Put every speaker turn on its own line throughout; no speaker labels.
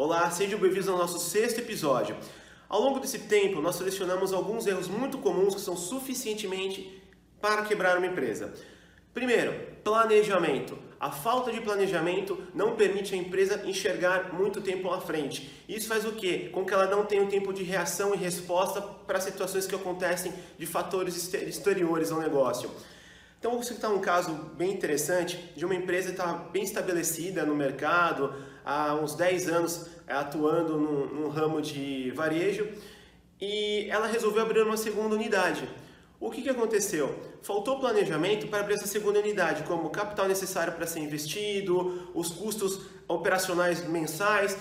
Olá, sejam bem-vindos ao nosso sexto episódio. Ao longo desse tempo, nós selecionamos alguns erros muito comuns que são suficientemente para quebrar uma empresa. Primeiro, planejamento. A falta de planejamento não permite a empresa enxergar muito tempo à frente. Isso faz o quê? Com que ela não tenha um tempo de reação e resposta para situações que acontecem de fatores exteriores ao negócio. Então, vou citar um caso bem interessante de uma empresa que está bem estabelecida no mercado, há uns 10 anos é, atuando num ramo de varejo, e ela resolveu abrir uma segunda unidade. O que, que aconteceu? Faltou planejamento para abrir essa segunda unidade, como o capital necessário para ser investido, os custos operacionais mensais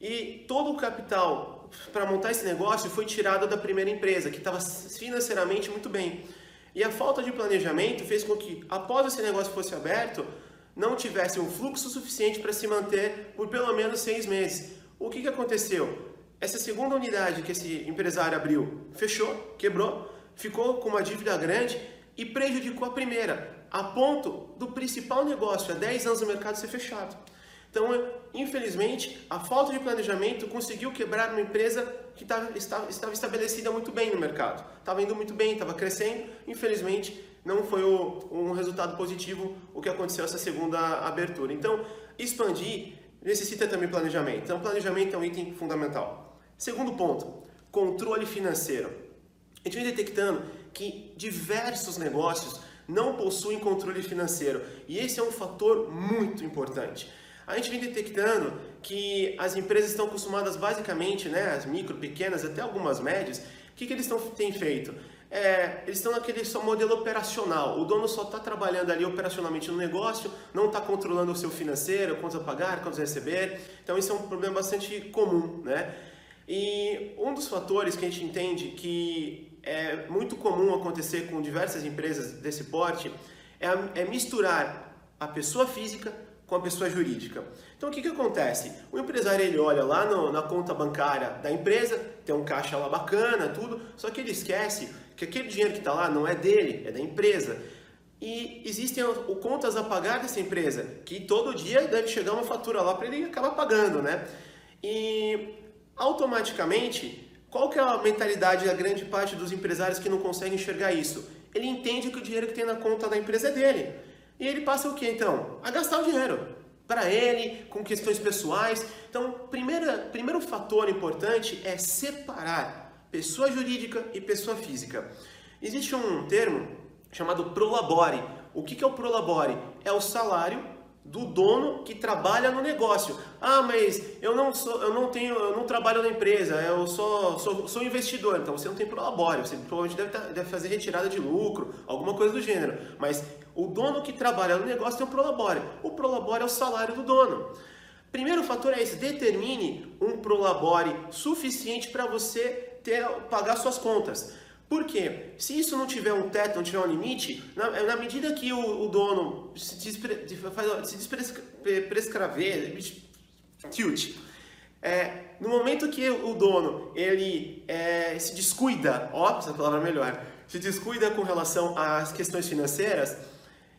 e todo o capital para montar esse negócio foi tirado da primeira empresa, que estava financeiramente muito bem. E a falta de planejamento fez com que, após esse negócio fosse aberto, não tivesse um fluxo suficiente para se manter por pelo menos seis meses. O que, que aconteceu? Essa segunda unidade que esse empresário abriu fechou, quebrou, ficou com uma dívida grande e prejudicou a primeira, a ponto do principal negócio há 10 anos no mercado ser fechado. Então, infelizmente, a falta de planejamento conseguiu quebrar uma empresa que estava, estava estabelecida muito bem no mercado. Estava indo muito bem, estava crescendo. Infelizmente, não foi o, um resultado positivo o que aconteceu essa segunda abertura. Então, expandir necessita também planejamento. Então, planejamento é um item fundamental. Segundo ponto, controle financeiro. A gente vem detectando que diversos negócios não possuem controle financeiro e esse é um fator muito importante a gente vem detectando que as empresas estão acostumadas basicamente, né, as micro, pequenas, até algumas médias, o que, que eles têm feito? É, eles estão naquele só modelo operacional. O dono só está trabalhando ali operacionalmente no negócio, não está controlando o seu financeiro, quantos a pagar, quantos a receber. Então isso é um problema bastante comum, né? E um dos fatores que a gente entende que é muito comum acontecer com diversas empresas desse porte é, é misturar a pessoa física com a pessoa jurídica. Então o que, que acontece? O empresário ele olha lá no, na conta bancária da empresa, tem um caixa lá bacana, tudo, só que ele esquece que aquele dinheiro que está lá não é dele, é da empresa. E existem o, contas a pagar dessa empresa, que todo dia deve chegar uma fatura lá para ele acabar pagando, né? E automaticamente, qual que é a mentalidade da grande parte dos empresários que não conseguem enxergar isso? Ele entende que o dinheiro que tem na conta da empresa é dele. E ele passa o que então? A gastar o dinheiro para ele, com questões pessoais. Então, primeira, primeiro fator importante é separar pessoa jurídica e pessoa física. Existe um termo chamado prolabore. O que é o prolabore? É o salário do dono que trabalha no negócio. Ah, mas eu não sou, eu não tenho, eu não trabalho na empresa, eu sou, sou, sou investidor, então você não tem prolabore, você provavelmente deve, tá, deve fazer retirada de lucro, alguma coisa do gênero. Mas o dono que trabalha no negócio tem o prolabore. O prolabore é o salário do dono. Primeiro fator é esse, determine um prolabore suficiente para você ter, pagar suas contas. Por quê? Se isso não tiver um teto, não tiver um limite, na, na medida que o, o dono se, despre, se desprescrever, tilt, é, no momento que o dono ele é, se descuida, ó, essa palavra é melhor, se descuida com relação às questões financeiras,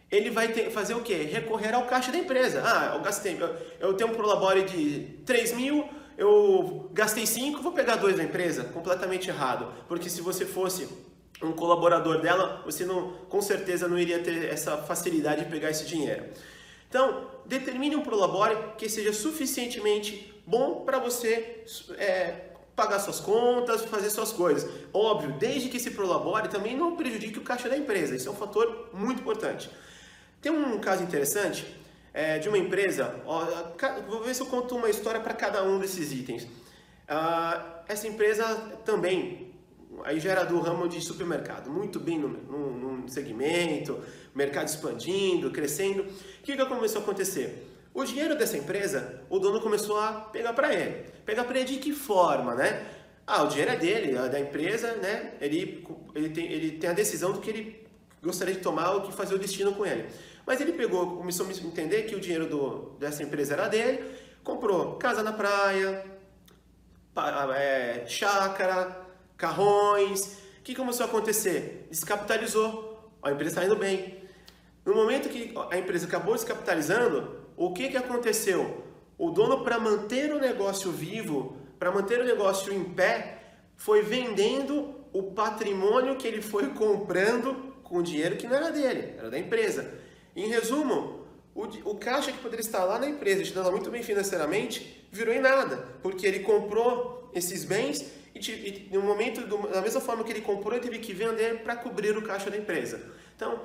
ele vai ter, fazer o quê? Recorrer ao caixa da empresa. Ah, eu gastei, eu, eu tenho um prolabore de 3 mil, eu gastei 5, vou pegar dois da empresa. Completamente errado. Porque se você fosse um colaborador dela, você não, com certeza não iria ter essa facilidade de pegar esse dinheiro. Então, determine um prolabore que seja suficientemente bom para você é, pagar suas contas, fazer suas coisas. Óbvio, desde que esse prolabore também não prejudique o caixa da empresa. Isso é um fator muito importante. Tem um caso interessante é, de uma empresa, ó, vou ver se eu conto uma história para cada um desses itens. Ah, essa empresa também, aí já era do ramo de supermercado, muito bem no, no, no segmento, mercado expandindo, crescendo. O que, que começou a acontecer? O dinheiro dessa empresa, o dono começou a pegar para ele. Pegar para ele de que forma, né? Ah, o dinheiro é dele, é da empresa, né? Ele, ele, tem, ele tem a decisão do que ele gostaria de tomar o que fazer o destino com ele. Mas ele pegou, começou a entender que o dinheiro do, dessa empresa era dele, comprou casa na praia, é, chácara, carrões. O que começou a acontecer? Descapitalizou. A empresa está indo bem. No momento que a empresa acabou descapitalizando, o que, que aconteceu? O dono, para manter o negócio vivo, para manter o negócio em pé, foi vendendo o patrimônio que ele foi comprando com dinheiro que não era dele, era da empresa. Em resumo, o, o caixa que poderia estar lá na empresa, estando muito bem financeiramente, virou em nada, porque ele comprou esses bens e, no momento, do, da mesma forma que ele comprou, ele teve que vender para cobrir o caixa da empresa. Então,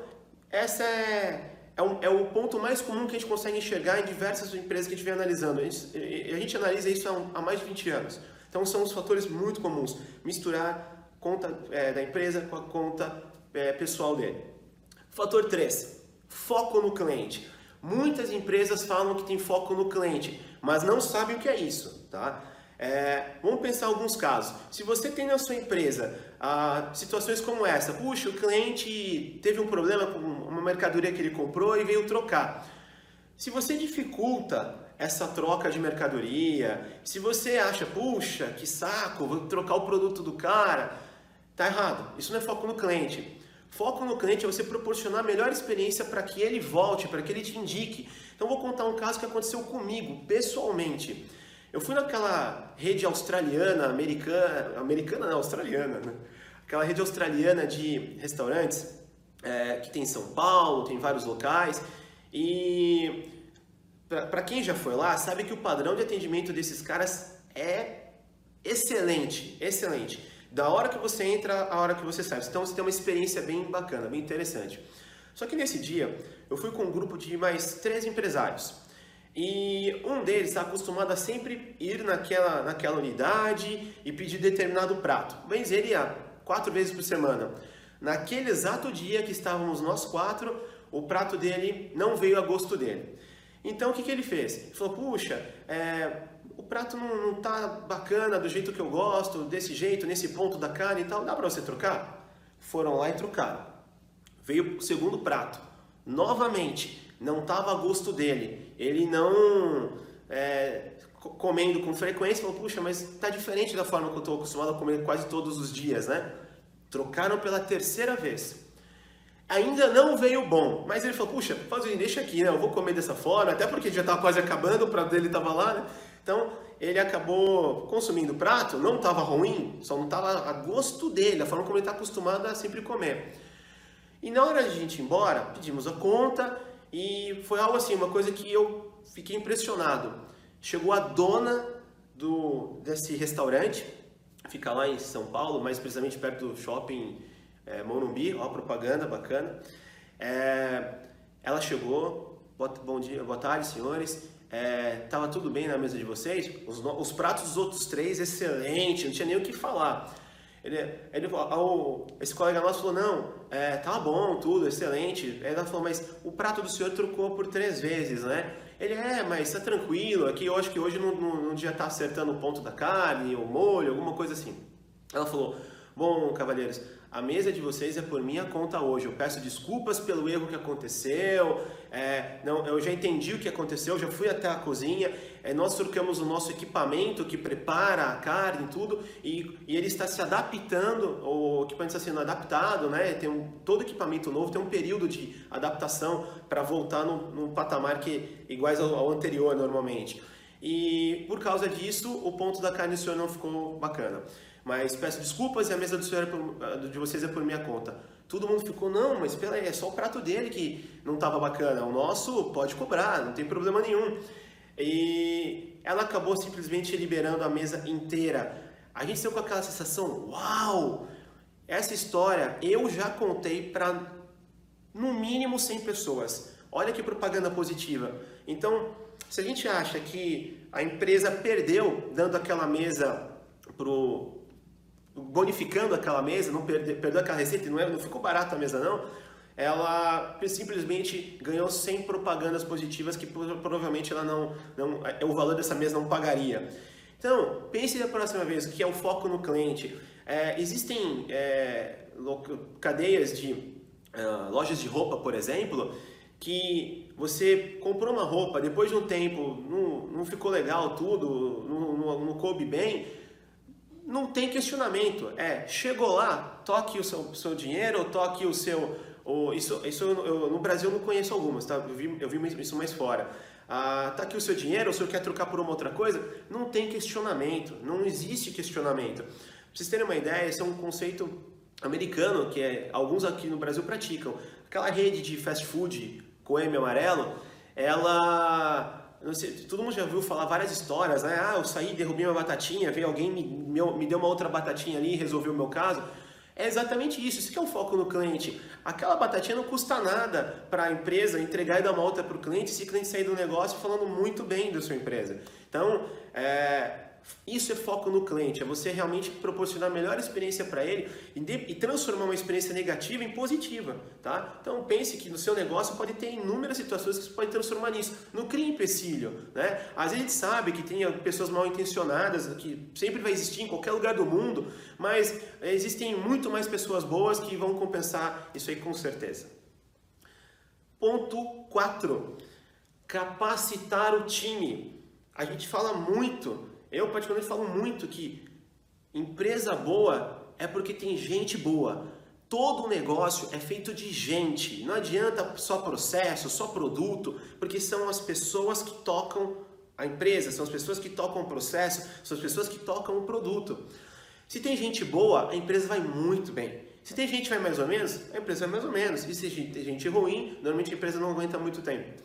essa é, é, um, é, o ponto mais comum que a gente consegue enxergar em diversas empresas que a gente vem analisando. A gente, a gente analisa isso há, há, mais de 20 anos. Então, são os fatores muito comuns. Misturar conta é, da empresa com a conta é, pessoal dele. Fator 3. Foco no cliente. Muitas empresas falam que tem foco no cliente, mas não sabem o que é isso, tá? É, vamos pensar alguns casos. Se você tem na sua empresa ah, situações como essa, puxa, o cliente teve um problema com uma mercadoria que ele comprou e veio trocar. Se você dificulta essa troca de mercadoria, se você acha, puxa, que saco, vou trocar o produto do cara, tá errado. Isso não é foco no cliente. Foco no cliente é você proporcionar a melhor experiência para que ele volte, para que ele te indique. Então vou contar um caso que aconteceu comigo, pessoalmente. Eu fui naquela rede australiana, americana, americana não, australiana, né? Aquela rede australiana de restaurantes é, que tem em São Paulo, tem vários locais. E para quem já foi lá, sabe que o padrão de atendimento desses caras é excelente, excelente da hora que você entra à hora que você sai. Então você tem uma experiência bem bacana, bem interessante. Só que nesse dia eu fui com um grupo de mais três empresários. E um deles está acostumado a sempre ir naquela, naquela unidade e pedir determinado prato. Mas ele ia quatro vezes por semana. Naquele exato dia que estávamos nós quatro, o prato dele não veio a gosto dele. Então o que, que ele fez? Ele falou: Puxa, é, o prato não, não tá bacana do jeito que eu gosto, desse jeito, nesse ponto da carne e tal, dá para você trocar? Foram lá e trocaram. Veio o segundo prato. Novamente, não estava a gosto dele. Ele não é, comendo com frequência, falou, puxa, mas tá diferente da forma que eu estou acostumado a comer quase todos os dias, né? Trocaram pela terceira vez. Ainda não veio bom, mas ele falou, puxa, faz deixa aqui, né? Eu vou comer dessa forma, até porque já estava quase acabando, o prato dele estava lá, né? Então ele acabou consumindo o prato, não estava ruim, só não estava a gosto dele, a forma como ele está acostumado a sempre comer. E na hora de a gente ir embora, pedimos a conta e foi algo assim, uma coisa que eu fiquei impressionado. Chegou a dona do, desse restaurante, fica lá em São Paulo, mais precisamente perto do shopping é, Morumbi, ó, propaganda bacana. É, ela chegou, bom dia, boa tarde, senhores é, tava tudo bem na mesa de vocês? Os, os, pratos dos outros três, excelente, não tinha nem o que falar. Ele, ele ao, esse colega nosso falou, não, é, bom, tudo, excelente. Aí ela falou, mas o prato do senhor trocou por três vezes, né? Ele, é, mas tá tranquilo, aqui eu acho que hoje não, não, não tá acertando o ponto da carne, o molho, alguma coisa assim. Ela falou, bom, cavalheiros, a mesa de vocês é por minha conta hoje. Eu peço desculpas pelo erro que aconteceu. É, não, eu já entendi o que aconteceu, já fui até a cozinha. É, nós trocamos o nosso equipamento que prepara a carne e tudo, e, e ele está se adaptando, o equipamento está sendo adaptado, né? Tem um, todo equipamento novo tem um período de adaptação para voltar num, num, patamar que iguais ao, ao anterior normalmente. E por causa disso, o ponto da carne do senhor não ficou bacana. Mas peço desculpas e a mesa do senhor é por, de vocês é por minha conta. Todo mundo ficou, não, mas espera aí, é só o prato dele que não estava bacana. O nosso pode cobrar, não tem problema nenhum. E ela acabou simplesmente liberando a mesa inteira. A gente saiu com aquela sensação, uau! Essa história eu já contei para no mínimo 100 pessoas. Olha que propaganda positiva. Então, se a gente acha que a empresa perdeu dando aquela mesa pro bonificando aquela mesa, não perde, perdeu aquela receita, não, é, não ficou barata a mesa não, ela simplesmente ganhou 100 propagandas positivas que provavelmente ela não, não, é, o valor dessa mesa não pagaria. Então, pense da próxima vez que é o foco no cliente. É, existem é, cadeias de uh, lojas de roupa, por exemplo, que você comprou uma roupa, depois de um tempo não, não ficou legal tudo, não, não, não coube bem, não tem questionamento. É, chegou lá, toque o seu, seu dinheiro, toque o seu. O, isso isso eu, no Brasil eu não conheço algumas, tá? Eu vi, eu vi isso mais fora. ah, tá aqui o seu dinheiro, o senhor quer trocar por uma outra coisa, não tem questionamento, não existe questionamento. Pra vocês terem uma ideia, esse é um conceito americano que é, alguns aqui no Brasil praticam. Aquela rede de fast food com M amarelo, ela Sei, todo mundo já viu falar várias histórias, né? Ah, eu saí, derrubei uma batatinha, veio alguém, me, me deu uma outra batatinha ali e resolveu o meu caso. É exatamente isso, isso que é o foco no cliente. Aquela batatinha não custa nada para a empresa entregar e dar uma outra para o cliente se o cliente sair do negócio falando muito bem da sua empresa. Então, é, isso é foco no cliente, é você realmente proporcionar a melhor experiência para ele e, transformar uma experiência negativa em positiva, tá? Então pense que no seu negócio pode ter inúmeras situações que você pode transformar nisso. Não crie empecilho, né? Às vezes a gente sabe que tem pessoas mal intencionadas, que sempre vai existir em qualquer lugar do mundo, mas existem muito mais pessoas boas que vão compensar isso aí com certeza. Ponto 4. Capacitar o time. A gente fala muito eu, particularmente, falo muito que empresa boa é porque tem gente boa. Todo negócio é feito de gente. Não adianta só processo, só produto, porque são as pessoas que tocam a empresa, são as pessoas que tocam o processo, são as pessoas que tocam o produto. Se tem gente boa, a empresa vai muito bem. Se tem gente que vai mais ou menos, a empresa vai mais ou menos. E se tem gente ruim, normalmente a empresa não aguenta muito tempo.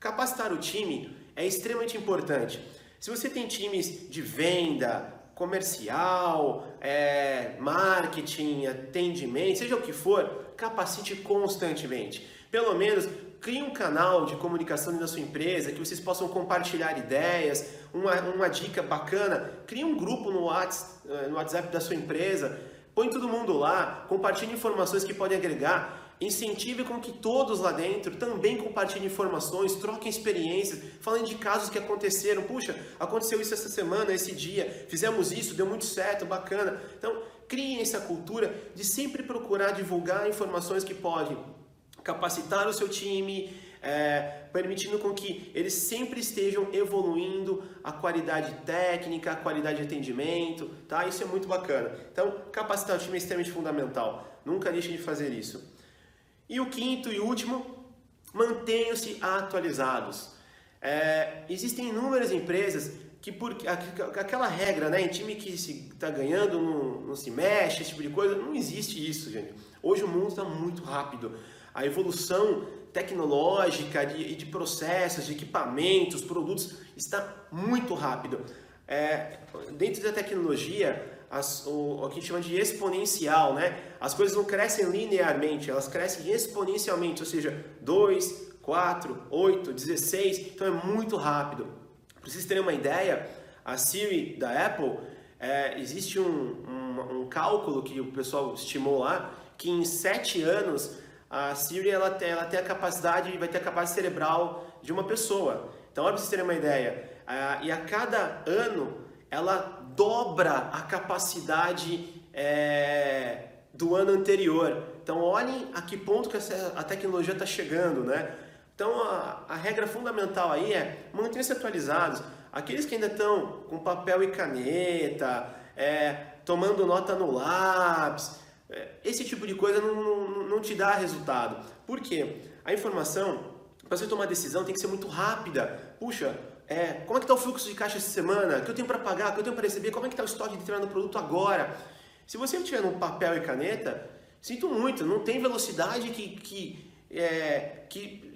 Capacitar o time é extremamente importante. Se você tem times de venda, comercial, é, marketing, atendimento, seja o que for, capacite constantemente. Pelo menos crie um canal de comunicação na sua empresa, que vocês possam compartilhar ideias, uma, uma dica bacana. Crie um grupo no WhatsApp, no WhatsApp da sua empresa, põe todo mundo lá, compartilhe informações que podem agregar. Incentive com que todos lá dentro também compartilhem informações, troquem experiências, falem de casos que aconteceram. Puxa, aconteceu isso essa semana, esse dia, fizemos isso, deu muito certo, bacana. Então, criem essa cultura de sempre procurar divulgar informações que podem capacitar o seu time, é, permitindo com que eles sempre estejam evoluindo a qualidade técnica, a qualidade de atendimento, tá? Isso é muito bacana. Então, capacitar o time é extremamente fundamental. Nunca deixem de fazer isso. E o quinto e último, mantenham-se atualizados. É, existem inúmeras empresas que por aquela regra, né, em time que está ganhando não, não, se mexe, esse tipo de coisa, não existe isso, gente. Hoje o mundo está muito rápido. A evolução tecnológica de, de, processos, de equipamentos, produtos está muito rápido. É, dentro da tecnologia, as, o, o que a gente chama de exponencial, né? As coisas não crescem linearmente, elas crescem exponencialmente, ou seja, 2, 4, 8, 16, então é muito rápido. Para vocês terem uma ideia, a Siri da Apple, é, existe um, um, um, cálculo que o pessoal estimou lá, que em 7 anos a Siri ela tem, ela tem a capacidade, vai ter a capacidade cerebral de uma pessoa. Então, para vocês terem uma ideia, a, e a cada ano ela dobra a capacidade é, do ano anterior. Então, olhem a que ponto que essa, a tecnologia está chegando, né? Então, a, a regra fundamental aí é manter-se atualizados. Aqueles que ainda estão com papel e caneta, é, tomando nota no lápis, é, esse tipo de coisa não, não, não te dá resultado. Por quê? A informação, para você tomar decisão, tem que ser muito rápida. Puxa, é, como é que está o fluxo de caixa essa semana? O que eu tenho para pagar? O que eu tenho para receber? Como é que está o estoque de determinado produto agora? Se você tiver no papel e caneta, sinto muito, não tem velocidade que, que, é, que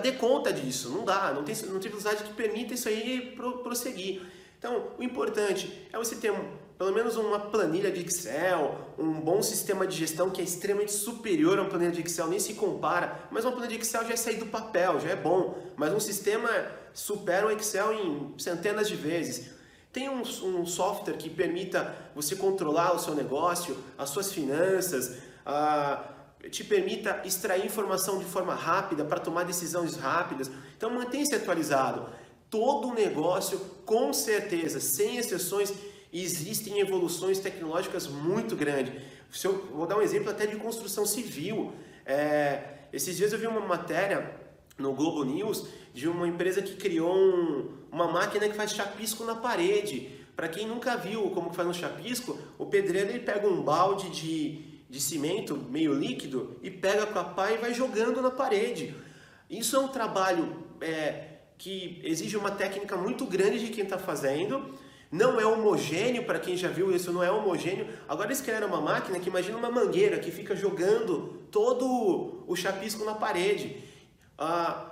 dê conta disso, não dá, não tem, não tem velocidade que permita isso aí prosseguir. Então, o importante é você ter um, pelo menos uma planilha de Excel, um bom sistema de gestão que é extremamente superior a uma planilha de Excel, nem se compara, mas uma planilha de Excel já é sair do papel, já é bom, mas um sistema supera o Excel em centenas de vezes. Tem um, um software que permita você controlar o seu negócio, as suas finanças, te permita extrair informação de forma rápida para tomar decisões rápidas. Então mantenha-se atualizado. Todo negócio, com certeza, sem exceções, existem evoluções tecnológicas muito grandes. Se eu vou dar um exemplo até de construção civil. É, esses dias eu vi uma matéria no Globo News de uma empresa que criou um, uma máquina que faz chapisco na parede. Para quem nunca viu como faz um chapisco, o pedreiro ele pega um balde de, de cimento meio líquido e pega com a pá e vai jogando na parede. Isso é um trabalho é, que exige uma técnica muito grande de quem está fazendo. Não é homogêneo, para quem já viu isso, não é homogêneo. Agora eles criaram uma máquina que imagina uma mangueira que fica jogando todo o chapisco na parede. A,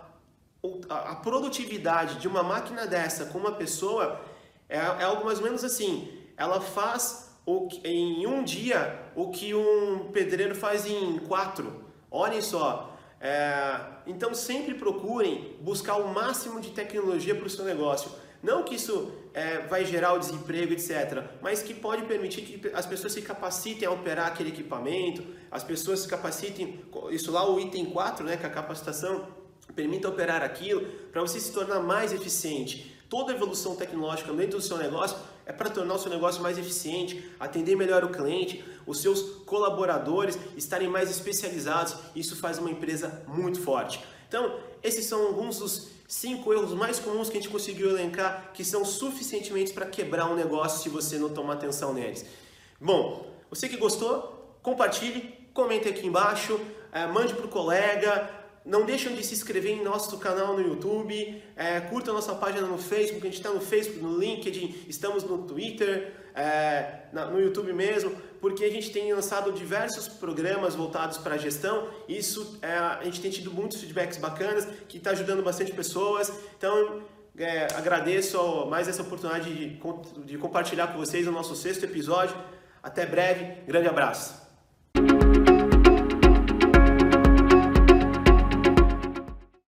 a produtividade de uma máquina dessa com uma pessoa é, é algo mais ou menos assim. Ela faz o, em um dia o que um pedreiro faz em quatro. Olhem só. É, então sempre procurem buscar o máximo de tecnologia para o seu negócio. Não que isso é, vai gerar o desemprego, etc., mas que pode permitir que as pessoas se capacitem a operar aquele equipamento, as pessoas se capacitem, isso lá o item 4, né, que é a capacitação, permita operar aquilo para você se tornar mais eficiente. Toda evolução tecnológica dentro do seu negócio é para tornar o seu negócio mais eficiente, atender melhor o cliente, os seus colaboradores estarem mais especializados. Isso faz uma empresa muito forte. Então, esses são alguns dos cinco erros mais comuns que a gente conseguiu elencar que são suficientemente para quebrar um negócio se você não tomar atenção neles. Bom, você que gostou, compartilhe, comente aqui embaixo, eh, mande para o colega, não deixem de se inscrever em nosso canal no YouTube, é, curta nossa página no Facebook, a gente está no Facebook, no LinkedIn, estamos no Twitter, é, no YouTube mesmo, porque a gente tem lançado diversos programas voltados para a gestão. Isso é, a gente tem tido muitos feedbacks bacanas, que está ajudando bastante pessoas. Então, é, agradeço mais essa oportunidade de, de compartilhar com vocês o nosso sexto episódio. Até breve, grande abraço.